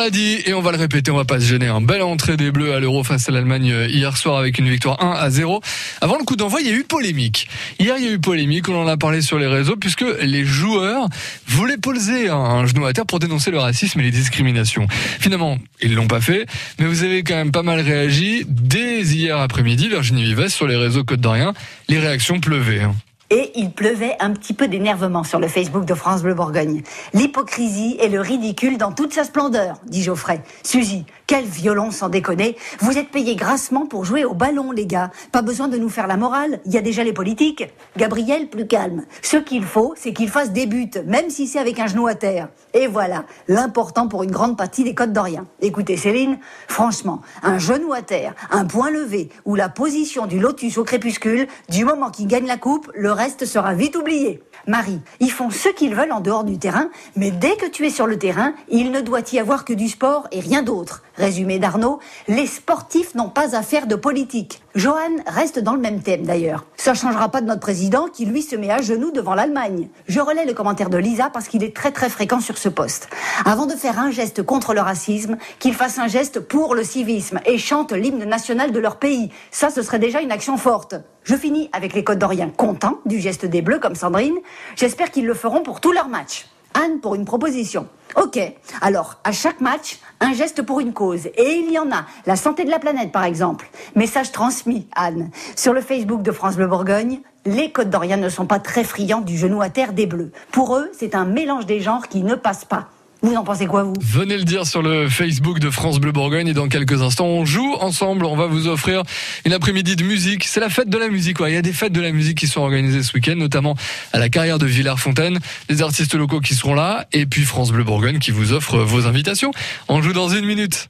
l'a dit et on va le répéter, on va pas se gêner. Un belle entrée des Bleus à l'Euro face à l'Allemagne euh, hier soir avec une victoire 1 à 0. Avant le coup d'envoi, il y a eu polémique. Hier, il y a eu polémique, on en a parlé sur les réseaux puisque les joueurs voulaient poser un genou à terre pour dénoncer le racisme et les discriminations. Finalement, ils l'ont pas fait, mais vous avez quand même pas mal réagi dès hier après-midi, Virginie Vives sur les réseaux Côte d'Orient. Les réactions pleuvaient. Et il pleuvait un petit peu d'énervement sur le Facebook de France Bleu Bourgogne. L'hypocrisie et le ridicule dans toute sa splendeur, dit Geoffrey. Suzy, quel violon sans déconner. Vous êtes payés grassement pour jouer au ballon, les gars. Pas besoin de nous faire la morale. Il y a déjà les politiques. Gabriel, plus calme. Ce qu'il faut, c'est qu'il fasse des buts, même si c'est avec un genou à terre. Et voilà, l'important pour une grande partie des Côtes d'Orient. Écoutez, Céline, franchement, un genou à terre, un point levé ou la position du lotus au crépuscule, du moment qu'il gagne la coupe, le reste sera vite oublié. Marie, ils font ce qu'ils veulent en dehors du terrain, mais dès que tu es sur le terrain, il ne doit y avoir que du sport et rien d'autre. Résumé d'Arnaud, les sportifs n'ont pas à faire de politique. Johan reste dans le même thème d'ailleurs. Ça changera pas de notre président qui lui se met à genoux devant l'Allemagne. Je relais le commentaire de Lisa parce qu'il est très très fréquent sur ce poste. Avant de faire un geste contre le racisme, qu'il fasse un geste pour le civisme et chante l'hymne national de leur pays. Ça, ce serait déjà une action forte. Je finis avec les Côtes d'Orient contents du geste des Bleus comme Sandrine. J'espère qu'ils le feront pour tous leurs matchs. Anne pour une proposition. Ok, alors à chaque match, un geste pour une cause. Et il y en a. La santé de la planète par exemple. Message transmis, Anne. Sur le Facebook de France Bleu Bourgogne, les Côtes d'Orient ne sont pas très friands du genou à terre des Bleus. Pour eux, c'est un mélange des genres qui ne passe pas. Vous en pensez quoi, vous Venez le dire sur le Facebook de France Bleu Bourgogne et dans quelques instants, on joue ensemble. On va vous offrir une après-midi de musique. C'est la fête de la musique. Il y a des fêtes de la musique qui sont organisées ce week-end, notamment à la carrière de Villers-Fontaine. Des artistes locaux qui seront là et puis France Bleu Bourgogne qui vous offre vos invitations. On joue dans une minute.